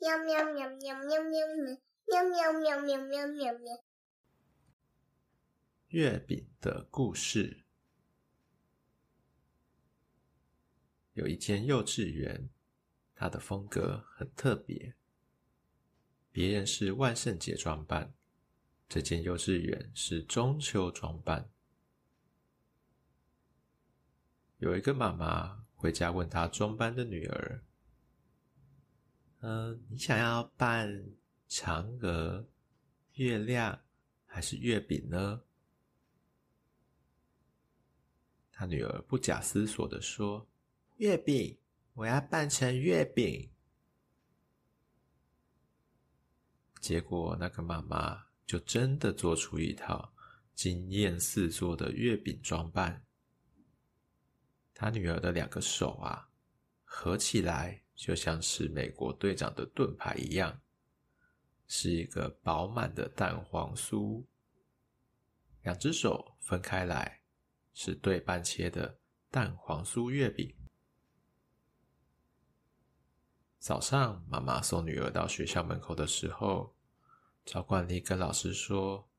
喵喵喵喵喵喵喵喵喵喵喵喵喵。月饼的故事。有一间幼稚园，它的风格很特别。别人是万圣节装扮，这间幼稚园是中秋装扮。有一个妈妈回家问她装扮的女儿。嗯，你想要扮嫦娥、月亮还是月饼呢？他女儿不假思索地说：“月饼，我要扮成月饼。”结果那个妈妈就真的做出一套惊艳四座的月饼装扮。他女儿的两个手啊，合起来。就像是美国队长的盾牌一样，是一个饱满的蛋黄酥。两只手分开来，是对半切的蛋黄酥月饼。早上，妈妈送女儿到学校门口的时候，照惯例跟老师说：“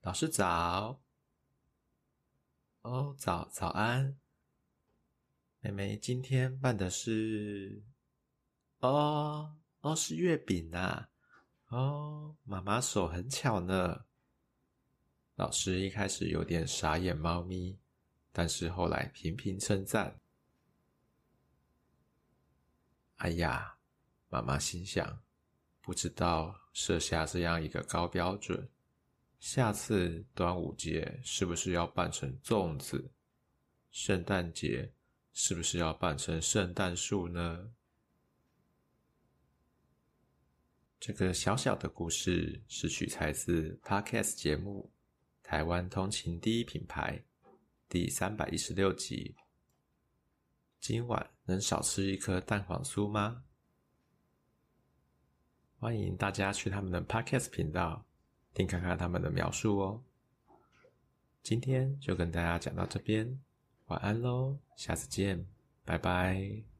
老师早。”“哦，早早安。”妹妹今天办的是。哦哦，是月饼呐、啊！哦，妈妈手很巧呢。老师一开始有点傻眼猫咪，但是后来频频称赞。哎呀，妈妈心想，不知道设下这样一个高标准，下次端午节是不是要扮成粽子？圣诞节是不是要扮成圣诞树呢？这个小小的故事是取材自 Podcast 节目《台湾通勤第一品牌》第三百一十六集。今晚能少吃一颗蛋黄酥吗？欢迎大家去他们的 Podcast 频道听看看他们的描述哦。今天就跟大家讲到这边，晚安喽，下次见，拜拜。